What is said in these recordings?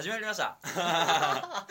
始まりました。さ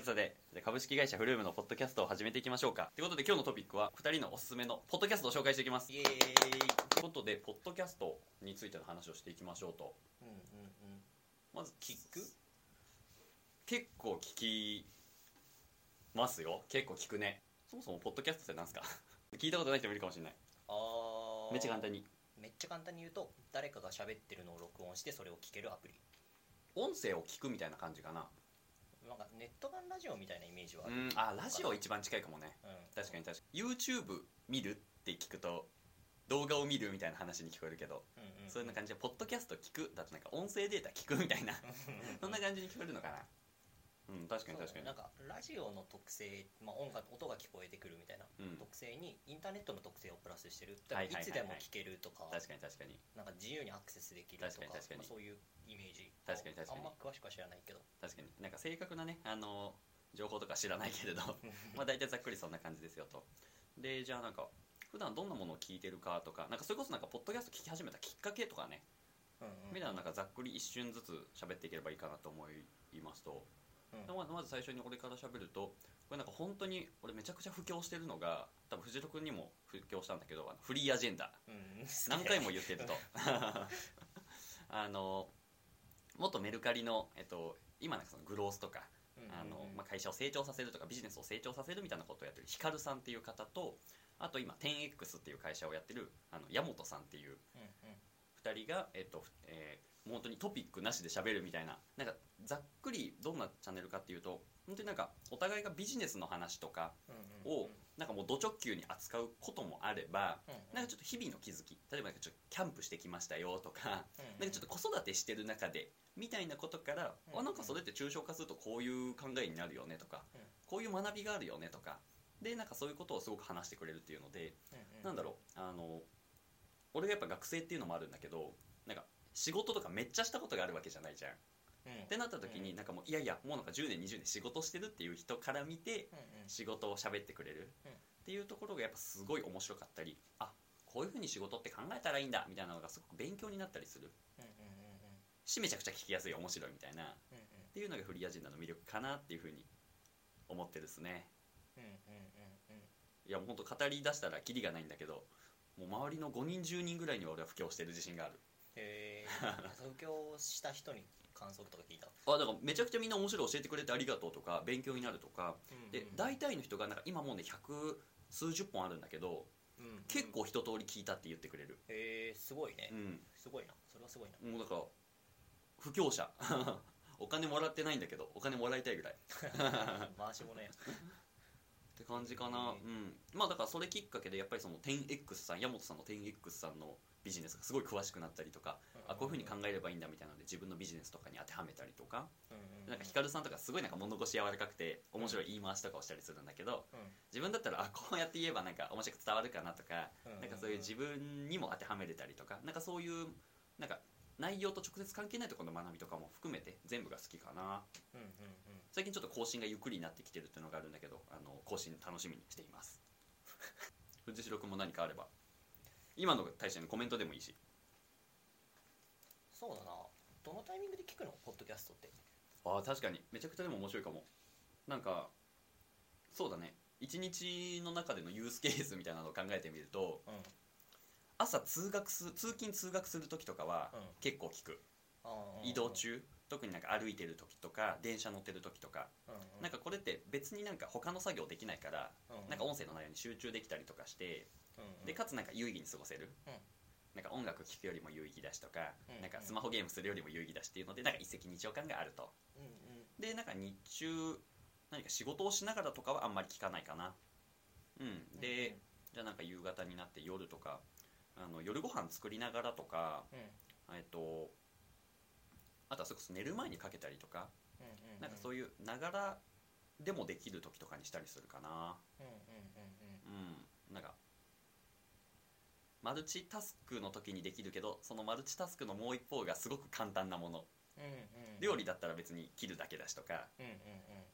てさて株式会社フルームのポッドキャストを始めていきましょうか。ということで今日のトピックは2人のおすすめのポッドキャストを紹介していきます。イエーイ。ということでポッドキャストについての話をしていきましょうと。うんうんうん。まず聞く？結構聞きますよ。結構聞くね。そもそもポッドキャストって何すか？聞いたことない人もいるかもしれない。あー。めっちゃ簡単に。めっちゃ簡単に言うと誰かが喋ってるのを録音してそれを聞けるアプリ音声を聞くみたいな感じかな。なんかネット版ラジオみたいなイメージはあうるんあラジオ一番近いかもね。うん。確かに確かに。YouTube 見るって聞くと動画を見るみたいな話に聞こえるけど、うんうんうん。そういうな感じでポッドキャスト聞くだとなんか音声データ聞くみたいな。そんな感じに聞こえるのかなうん確かに確かに。なんかラジオの特性、まあ、音楽音が聞こえてくるみたいなうん。特性にインターネットの特性をプラスしてる、はいはいはいはい。いつでも聞けるとか確かに確かに。なんか自由にアクセスできるとか確かに確かに。まあ、そういうイメージ。確かに確かに。あんま詳しくは知らないけど。確かに。なんか正確なねあの情報とか知らないけれど まあ大体ざっくりそんな感じですよと。でじゃあなんか普段どんなものを聞いてるかとかなんかそれこそなんかポッドキャスト聞き始めたきっかけとかね。うんうんみたいななんかざっくり一瞬ずつ喋っていければいいかなと思いますとうん。まずまず最初に俺から喋るとこれなんか本当に俺めちゃくちゃ布教してるのが多分藤戸君にも布教したんだけどあのフリーアジェンダ。うん。何回も言ってると。あの元メルカリの、えっと、今なんかそのグロースとかあの、まあ、会社を成長させるとかビジネスを成長させるみたいなことをやってるヒカルさんっていう方とあと今 10X っていう会社をやってるあの山本さんっていううんうん。2人が、えっとえーもう本当にトピックなしで喋るみたいな。なんかざっくりどんなチャンネルかっていうと本当になんかお互いがビジネスの話とかをなんかもうド直球に扱うこともあればなんかちょっと日々の気づき例えばちょっとキャンプしてきましたよとかなんかちょっと子育てしてる中でみたいなことから、うんあなんかそれって抽象化するとこういう考えになるよねとか、うんこういう学びがあるよねとかでなんかそういうことをすごく話してくれるっていうので、なんだろうあの俺がやっぱ学生っていうのもあるんだけどなんか仕事とかめっちゃしたことがあるわけじゃないじゃん。うん。ってなった時になんかもういやいやもうなんか10年20年仕事してるっていう人から見て仕事を喋ってくれるうん。っていうところがやっぱすごい面白かったりあこういうふうに仕事って考えたらいいんだみたいなのがすごく勉強になったりする。しめちゃくちゃ聞きやすい面白いみたいな。っていうのがフリーアジェンダの魅力かなっていうふうに思ってですね。いやもうほんと語り出したらキリがないんだけどもう周りの5人10人ぐらいには俺は布教してる自信がある。へえ布教した人に感想とか聞いたあだからめちゃくちゃみんな面白い教えてくれてありがとうとか勉強になるとか。で大体の人がなんか今もうね百数十本あるんだけどうん結構一通り聞いたって言ってくれる。へえすごいね。うん。すごいな。それはすごいな。もうだから布教者。お金もらってないんだけどお金もらいたいぐらい。っ 回し物や。て感じかな。うんまあだからそれきっかけでやっぱりその 10X さん山本さんの 10X さんのビジネスがすごい詳しくなったりとかあこういうふうに考えればいいんだみたいなので自分のビジネスとかに当てはめたりとか。なんかヒカルさんとかすごいなんか物腰柔らかくて面白い言い回しとかをしたりするんだけど自分だったらあこうやって言えばなんか面白く伝わるかなとかなんかそういう自分にも当てはめれたりとかなんかそういうなんか内容と直接関係ないところの学びとかも含めて全部が好きかな。最近ちょっと更新がゆっくりになってきてるっていうのがあるんだけどあの更新楽しみにしています。藤代君も何かあれば。今の対してのコメントでもいいしそうだな。どのタイミングで聞くの？ポッドキャストって。ああ確かに。めちゃくちゃでも面白いかも。なんかそうだね。一日の中でのユースケースみたいなのを考えてみるとうん。朝通学す通勤通学する時とかはうん。結構聞く。あー移動中？特になんか歩いてる時とか電車乗ってる時とか。うんうん。なんかこれって別になんか他の作業できないからうん。なんか音声の内容に集中できたりとかしてうんうん。でかつなんか有意義に過ごせる。うんなんか音楽聴くよりも有意義だしとかうんなんかスマホゲームするよりも有意義だしっていうのでなんか一石二鳥感があると。でなんか日中何か仕事をしながらとかはあんまり聞かないかな。うん。で、じゃあなんか夕方になって夜とかあの夜ご飯作りながらとかえっとあとはそれこそ寝る前にかけたりとかなんかそういうながらでもできる時とかにしたりするかな。うんうんうん。うん。なんかマルチタスクの時にできるけどそのマルチタスクのもう一方がすごく簡単なもの。料理だったら別に切るだけだしとか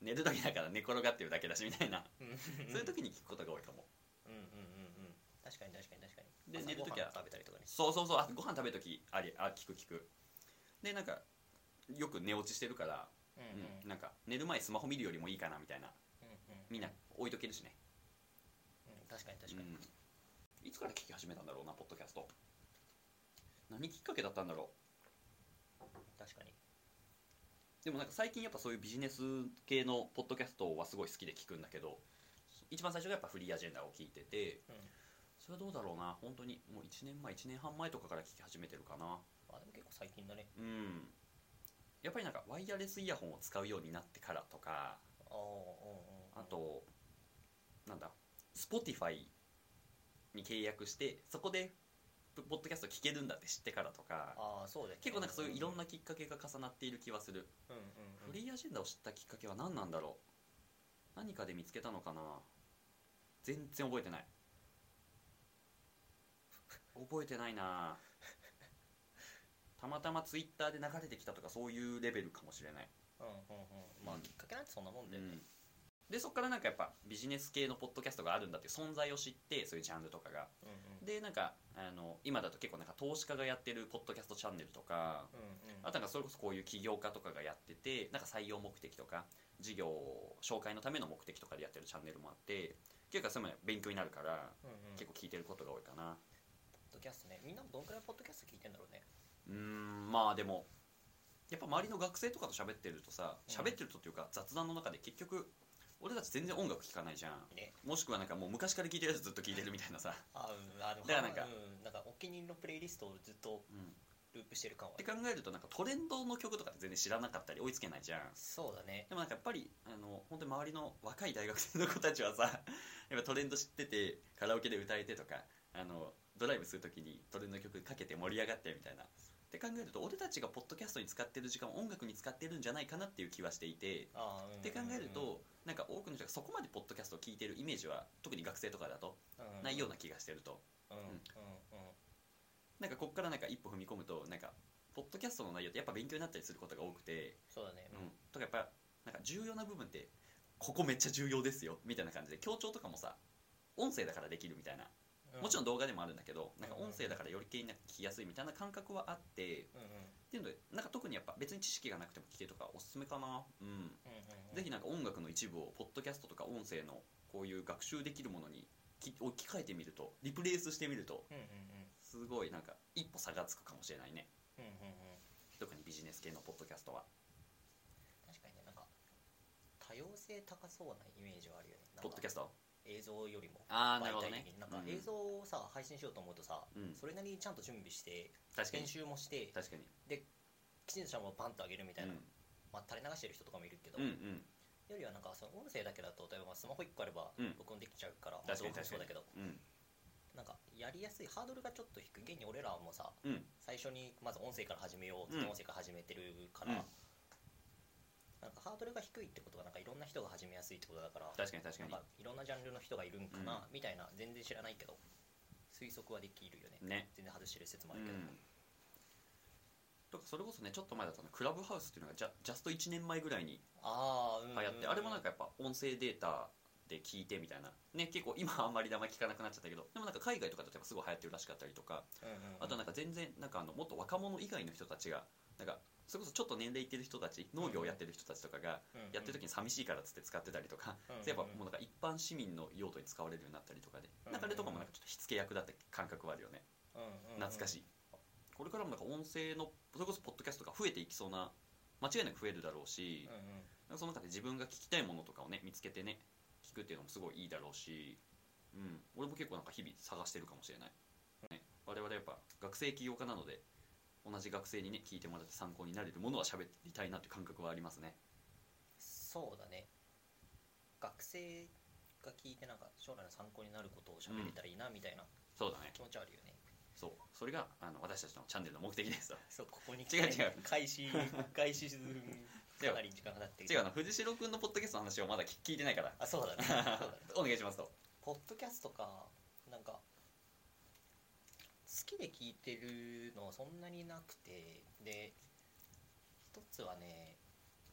寝る時だから寝転がってるだけだしみたいな。うんうんそういう時に聞くことが多いかも。うんうんうんうん。確かに確かに確かに。で朝寝る時は食べたりとかね。そうそうそう。あご飯食べる時ありあ聞く聞く。でなんかよく寝落ちしてるから、うんうん。うんなんか寝る前スマホ見るよりもいいかなみたいな。うんうん。みんな置いとけるしね。うん確かに確かに、うんいつから聞き始めたんだろうなポッドキャスト。何きっかけだったんだろ確かに。うでもなんか最近やっぱそういうビジネス系のポッドキャストはすごい好きで聞くんだけど一番最初がやっぱフリーアジェンダを聞いててうん。それはどうだろうな本当にもう1年前1年半前とかから聞き始めてるかな。まあでも結構最近だね。うん。やっぱりなんかワイヤレスイヤホンを使うようになってからとかあとなんだ Spotify に契約してそこでポッドキャスト聞けるんだって知ってからとかああそうだよね。結構なんかそういういろんなきっかけが重なっている気はする。うんうんうん。フリーアジェンダを知ったきっかけは何なんだろう？何かで見つけたのかな？全然覚えてない。覚えてないな。たまたまツイッターで流れてきたとかそういうレベルかもしれない。うんうんうん。まあきっかけなんてそんなもんだよね、でそこからなんかやっぱビジネス系のポッドキャストがあるんだっていう存在を知ってそういうジャンルとかが。うんうん。でなんかあの今だと結構なんか投資家がやってるポッドキャストチャンネルとかうんうん。あとなんかそれこそこういう起業家とかがやっててなんか採用目的とか事業紹介のための目的とかでやってるチャンネルもあって結構そういうの勉強になるからうんうん。結構聞いてることが多いかな。ポッドキャストね。みんなどんくらいポッドキャスト聞いてんだろうね。うーんまあでもやっぱ周りの学生とかと喋ってるとさうん喋ってるとっていうか雑談の中で結局俺たち全然音楽聴かないじゃん。ね。もしくはなんかもう昔から聴いてるやつずっと聴いてるみたいなさ、あうんあだからなんかうん、なんかお気に入りのプレイリストをずっとうん、ループしてる感は。って考えるとなんかトレンドの曲とかって全然知らなかったり追いつけないじゃん。そうだね。でもなんかやっぱりあの本当に周りの若い大学生の子たちはさ やっぱトレンド知っててカラオケで歌えてとかあのドライブするときにトレンドの曲かけて盛り上がってみたいなって考えると俺たちがポッドキャストに使ってる時間を音楽に使ってるんじゃないかなっていう気はしていてって考えるとなんか多くの人がそこまでポッドキャストを聞いてるイメージは特に学生とかだとないような気がしてると。なんかこっからなんか一歩踏み込むとなんかポッドキャストの内容ってやっぱ勉強になったりすることが多くてそうだね。うん、とかやっぱなんか重要な部分ってここめっちゃ重要ですよみたいな感じで強調とかもさ音声だからできるみたいなもちろんん動画でもあるんだけどなんかうん音声だからより気にな聞きやすいみたいな感覚はあってっていうのでなんか特にやっぱ別に知識がなくても聞けとかおすすめかな。うん。ぜひなんか音楽の一部をポッドキャストとか音声のこういう学習できるものにき置き換えてみるとリプレイスしてみるとすごいなんか一歩差がつくかもしれないね。特にビジネス系のポッドキャストは。確かにねなんか多様性高そうなイメージはあるよね。ポッドキャスト？映像よりもああななんかうん。映像をさ配信しようと思うとさうん。それなりにちゃんと準備して編集もして確かに。きちんとしたものをバンと上げるみたいな、うん。まあ、垂れ流してる人とかもいるけど、うんうん。よりはなんかその音声だけだと例えばまあスマホ1個あればうん。録音できちゃうから、まあ確かに。動画もそうだけどうん。なんかやりやすいハードルがちょっと低い。現に俺らもさうん。最初にまず音声から始めようっと音声から始めてるから、ハードルが低いってことはなんかいろんな人が始めやすいってことだから確かに確かに。なんかいろんなジャンルの人がいるんかな、みたいな全然知らないけど推測はできるよね。ね。全然外してる説もうあるけど、ん。とかそれこそねちょっと前だとねクラブハウスっていうのがジャジャスト1年前ぐらいにああうん流行って、あれもなんかやっぱ音声データで聞いてみたいな。ね結構今あんまり名前聞かなくなっちゃったけどでもなんか海外とかだとやっぱすごい流行ってるらしかったりとかうんあとなんか全然なんかあのもっと若者以外の人たちがなんかそれこそちょっと年齢いってる人たち農業をやってる人たちとかがやってる時に寂しいからっつって使ってたりとか、やっぱもうなんか一般市民の用途に使われるようになったりとかで、なんかあれとかもなんかちょっと火付け役だって感覚はあるよね。懐かしい、これからもなんか音声のそれこそポッドキャストが増えていきそうな間違いなく増えるだろうし、なんかその中で自分が聞きたいものとかをね見つけてね聞くっていうのもすごいいいだろうし、うん、俺も結構なんか日々探してるかもしれない、ね、我々やっぱ学生起業家なので同じ学生にね聞いてもらって参考になれるものは喋りたいなって感覚はありますね。そうだね。学生が聞いてなんか将来の参考になることを喋れたらいいなみたいなそうだね。気持ちはあるよね、そう。それがあの私たちのチャンネルの目的です。そうここに 違う違う。開始 開始するかなり時間が経って。違う。な藤代君のポッドキャストの話をまだ聞聞いてないから。あそうだね。お願いしますと。ポッドキャストかきで聞いてるのはそんなになくてで一つはね、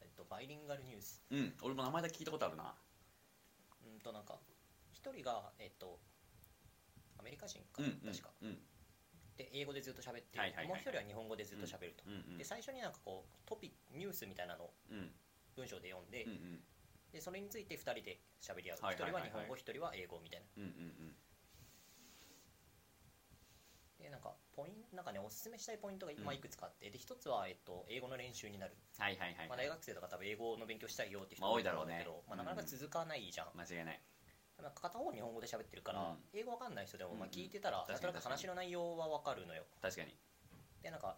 えっと、バイリンガルニュース。うん俺も名前だけ聞いたことあるな。うんとなんか一人がえっとアメリカ人か、うんうん確か。うん。でで英語でずっと喋ってる、はいはいはいもう一人は日本語でずっと喋ると、うんうんで最初になんかこうトピニュースみたいなのをうん。文章で読んで,、うんうん。でそれについて2人で喋り合う、はいはいはいはい。1人は日本語1人は英語みたいな。うんうんうんでなんかポインなんかねおすすめしたいポイントが、うん。まあ、いくつかあって。で一つは、えっと、英語の練習になる、はいはいはいまあ、大学生とか多分英語の勉強したいよって人まあ多いだろうね。ど、まあ、なかなか続かないじゃん、間違いない。なんか片方日本語で喋ってるから、うん。英語わかんない人でも、まあ、うん。聞いてたら、確かになんとなく話の内容はわかるのよ。確かに。でなんか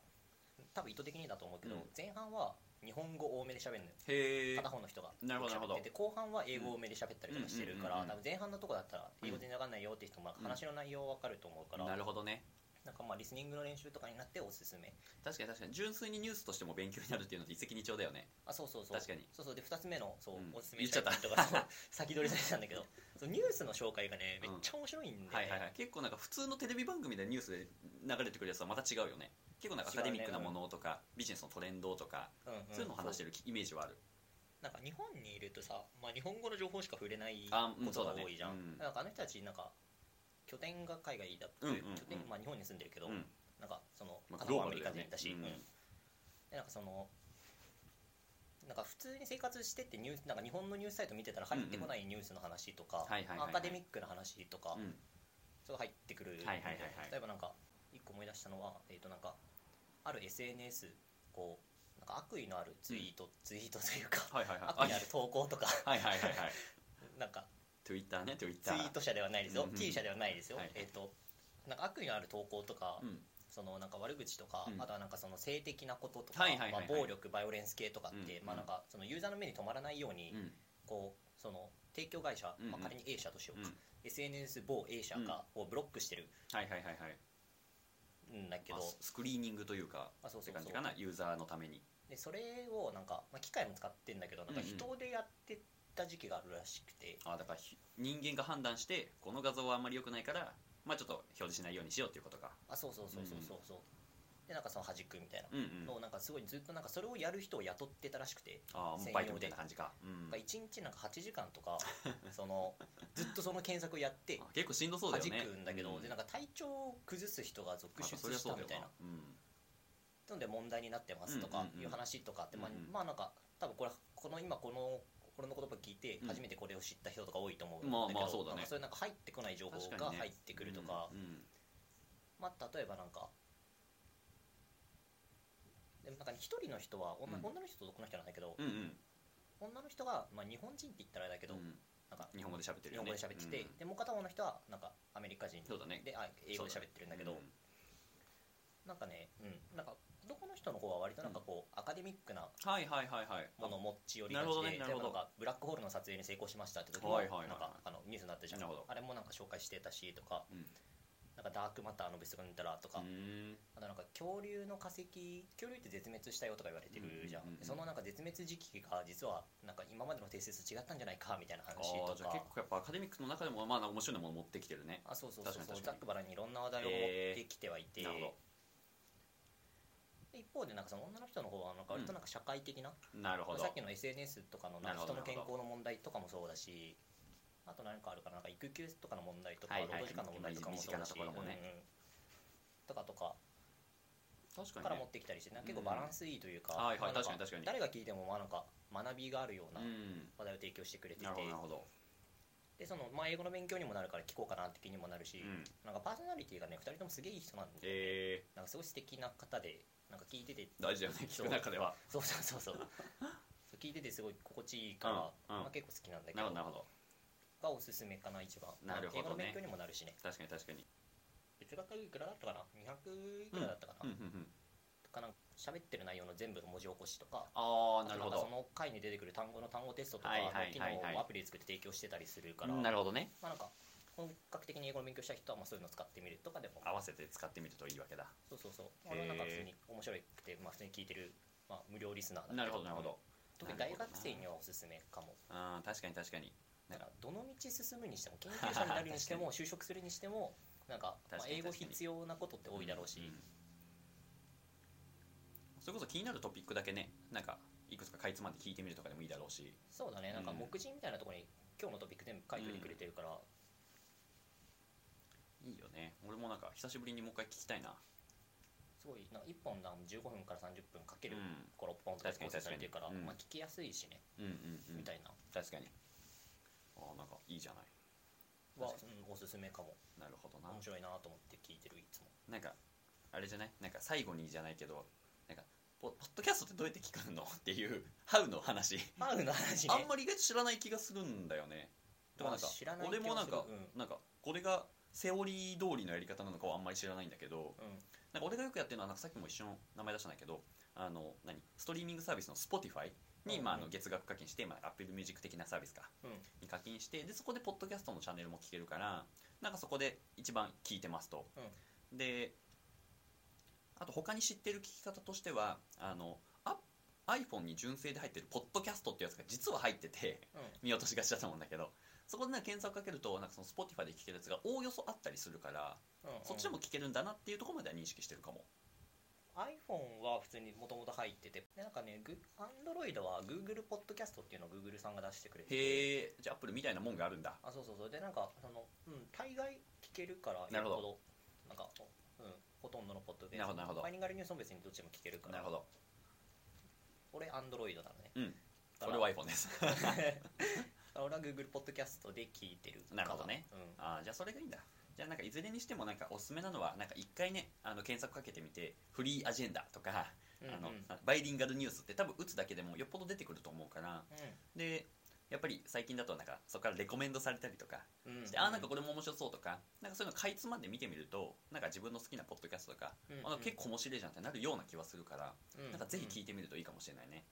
多分意図的にだと思うけど、うん。前半は日本語多めで喋るのよ。へえ片方の人が。なるほどなるほど。喋ってて後半は英語多めで喋ったりとかしてるから、うんうんうんうん。多分前半のとこだったら英語全然わかんないよって人もうん。話の内容わかると思うから、なるほどねなんかまあリスニングの練習とかになっておすすめ。確かに。確かに。純粋にニュースとしても勉強になるっていうのって一石二鳥だよねあそうそうそう。確かに。そうそう。で2つ目のそう、うん。おすすめしたいポイントがそう先取りされてたんだけど。そうニュースの紹介がねめっちゃ面白いんで、はいはいはい。結構なんか普通のテレビ番組でニュースで流れてくるやつはまた違うよね。結構なんかアカデミックなものとか、ビジネスのトレンドとか、うんうん。そういうのを話してるイメージはある。なんか日本にいるとさ、まあ、日本語の情報しか触れないことが多いじゃん、うん。なんかあの人たちなんか拠点が海外だって、うんうんうん。拠点まあ、日本に住んでるけど、うん。なんかそのまあ片方アメリグローバルだよね。カ人だし、うん。うん。でなんかそのなんか普通に生活してってニュースなんか日本のニュースサイト見てたら入ってこないニュースの話とか、はいはいはいはい。アカデミックな話とか、うんそう入ってくる。はいはいはいはい。例えばなんか一個思い出したのは、えー、となんかある SNS こうなんか悪意のあるツイート、ツイートというかはいはいはい。悪意のある投稿とか。はいはいはいはい。なんか Twitter ねツ Twitter イート者ではないですよ、T 社ではないですよ、はいえっ、となんか悪意のある投稿とか、うん。そのなんか悪口とか、うん。あとはなんかその性的なこととか、はいはいはいはい。まあ、暴力バイオレンス系とかって、うんまあなんかそのユーザーの目に留まらないように、うん。こうその提供会社、まあ、仮に A 社としようか、うん。SNS 某 A 社がをブロックしてる。はいはいはいはい。んだけど、まあススクリーニングというかあそうそうそう。って感じかなユーザーのために。でそれをなんか、まあ、機械も使ってんだけどなんか人でやってた時期があるらしくて、あだからひ人間が判断してこの画像はあんまり良くないからまあちょっと表示しないようにしようっていうことか。あそうそうそうそうそうそう、でなんかその弾くみたいな。うんうん。のをなんかすごいずっとなんかそれをやる人を雇ってたらしくて、ああバイトみたいな感じか。うん。なんか1日なんか8時間とか そのずっとその検索をやってあ結構しんどそうだ弾よね。くんだけど、うでなんか体調を崩す人が続出したみたいな。なうん。ので問題になってますとかいう話とかって、まあまあなんか多分これこの今この俺の言葉聞いてうん。初めてこれを知った人とか多いと思うんだけど、まあまあそうだね。そういうなんか入ってこない情報が入ってくるとか、うんうん。まあ例えばなんかでもなんか一人の人は女,、うん。女の人と男の人なんだけど、うんうん。女の人が、まあ、日本人って言ったらあれだけど、うん。なんか日本語で喋ってる日本語で喋ってて、うん。でもう片方の人はなんかアメリカ人そうだね。であ英語で喋ってるんだけど、うん。なんかね、うん、なんか男の人の方は割となんかこう、アカデミックなはいはいはいはい。ものを持ち寄りがなるほどちで、ねなるほど例えばなんかブラックホールの撮影に成功しましたって時も、はいはいはいはい。なんかあのニュースになったじゃん。なるほど。あれもなんか紹介してたしとかうん。なんかダークマターの物質が抜いたらとか、うあとなんか恐竜の化石恐竜って絶滅したよとか言われてるじゃん,、うんうんうんうん。でそのなんか絶滅時期が実はなんか今までの定説と違ったんじゃないかみたいな話とあーじゃあか結構やっぱアカデミックの中でもまあ面白いもの持ってきてるね。あそうそうそう確かに確かにざっくばらんにいろんな話題を持ってきてはいて、なるほで一方でなんかその女の人の方はなんか割となんか社会的な、どなるほど。さっきの SNS とかのなんか人の健康の問題とかもそうだしあと何かあるかななんか育休とかの問題とか、労働時間の問題とかもそうだし、とかとか確かから持ってきたりしてなんか結構バランスいいというか、はいはい確かに確かに。誰が聞いてもまあなんか学びがあるようなうん。話題を提供してくれていて、なるほどなるほどでその、まあ、英語の勉強にもなるから聞こうかなって気にもなるし、うん。なんかパーソナリティがね2人ともすげえいい人なんで、えなんかすごい素敵な方でなんか聞いててー、大事だよね聞く中では。そう。そうそうそう そう。聞いててすごい心地いいから、うんうん。まあ、結構好きなんだけどなるほど。がおすすめかな一番。なるほどね。まあ英語の勉強にもなるしね。確かに確かに。月額いくらだったかな？200いくらだったかな、うんうんうん。とかなんか喋ってる内容の全部の文字起こしとかああなるほあとんかそどの回に出てくる単語の単語テストとか機能をアプリで作って提供してたりするから、なるほどね。まあなんか本格的に英語の勉強したい人はまあそういうのを使ってみるとかでも。合わせて使ってみるといいわけだ。そうそうそう。へー俺はなんか普通に面白くて、まあ、普通に聞いてる、まあ、無料リスナーなるほどなるほど。特に大学生にはおすすめかも。うん確かに確かに。だからどの道進むにしても研究者になるにしても 就職するにしてもなんか、まあ、英語必要なことって多いだろうし、んそれこそ気になるトピックだけねなんかいくつかかいつまんで聞いてみるとかでもいいだろうし。そうだね。なんかうん。目次みたいなところに今日のトピック全部書いててくれてるから、いいよね。俺もなんか久しぶりにもう一回聞きたいな。すごいなんか1本なん15分から30分かけるうん。56本とか構成されてるから、うん。まあ、聞きやすいしね、うんうんうん。みたいな。確かに。ああなんかいいじゃない。は、確うん、おすすめかも。なるほどな。面白いなと思って聞いてるいつも。なんかあれじゃない？なんか最後にじゃないけどポポッドキャストってどうやって聞くの？っていうハウの話。ハウの話ね。あんまり意外と知らない気がするんだよね。だからなんか俺もなんかうん。なんかこれがセオリー通りのやり方なのかはあんまり知らないんだけどうん。なんか俺がよくやってるのはなんかさっきも一緒の名前出したんだけどあの何？ストリーミングサービスの Spotify に、まあ、あのうん月額課金して、まあ、Apple Music 的なサービスかうん。に課金してでそこでポッドキャストのチャンネルも聞けるからなんかそこで一番聞いてますと、であと他に知ってる聞き方としてはあのあ iPhone に純正で入ってるポッドキャストってやつが実は入っててうん。見落としがちだと思うんだけどそこでなんか検索かけるとなんかその Spotify で聞けるやつがおおよそあったりするから、うんうん。そっちでも聞けるんだなっていうところまでは認識してるかも。iPhone は普通にもともと入っててでなんかねグ Android は Google ポッドキャストっていうのを Google さんが出してくれててへえじゃあ Apple みたいなもんがあるんだ。あそうそうそう。でなんかそのうん大概聞けるからなるほど。なんかうんほとんどのポッドキャスト。なるほどなるほど。バイリンガルニュースも別にどっちも聞けるから。なるほど。俺 Android なのね。うん。俺は iPhone です。俺は Google ポッドキャストで聞いてるかなるほどね。うん。あーじゃあそれがいいんだ。じゃあなんかいずれにしてもなんかおすすめなのはなんか一回ねあの検索かけてみてフリーアジェンダとか、うんうん。あのバイリンガルニュースって多分打つだけでもよっぽど出てくると思うから。でやっぱり最近だとなんかそこからレコメンドされたりとかうん。うんして、あーなんかこれも面白そうとかなんかそういうのかいつまんで見てみるとなんか自分の好きなポッドキャストとか、うん。うんあの結構面白いじゃんってなるような気はするから、うん。なんかぜひ聞いてみるといいかもしれないね。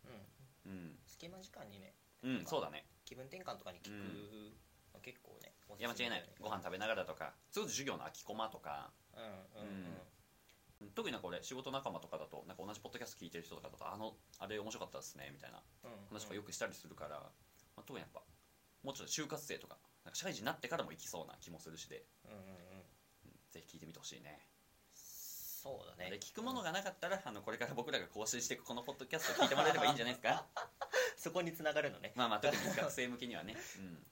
うん。うん、隙間時間にねうん、そうだね。気分転換とかに聞くの結構ねいや間違いない。ご飯食べながらとかそれこそ授業の空きコマとか。うんうんうん。特になんか俺仕事仲間とかだとなんか同じポッドキャスト聞いてる人とかだとあのあれ面白かったですねみたいなうん。話とかよくしたりするから、まあ、特にやっぱもうちょっと就活生とかなんか社会人になってからも行きそうな気もするしで、うんうんうん。うんぜひ聞いてみてほしいね。そうだね。で聞くものがなかったらあのこれから僕らが更新していくこのポッドキャストを聞いてもらえればいいんじゃないですか？そこに繋がるのね。まあまあ特に学生向けにはね。うん。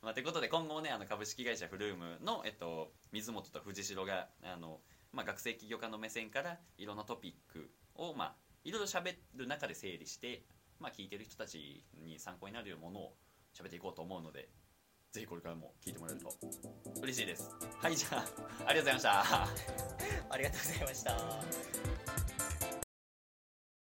まあ、ということで今後もねあの株式会社フルームの、えっと、水本と藤代があの、まあ、学生起業家の目線からいろんなトピックを、まあ、いろいろ喋る中で整理して、まあ、聞いてる人たちに参考になるようなものを喋っていこうと思うのでぜひこれからも聞いてもらえると嬉しいです。はいじゃあありがとうございました。ありがとうございました。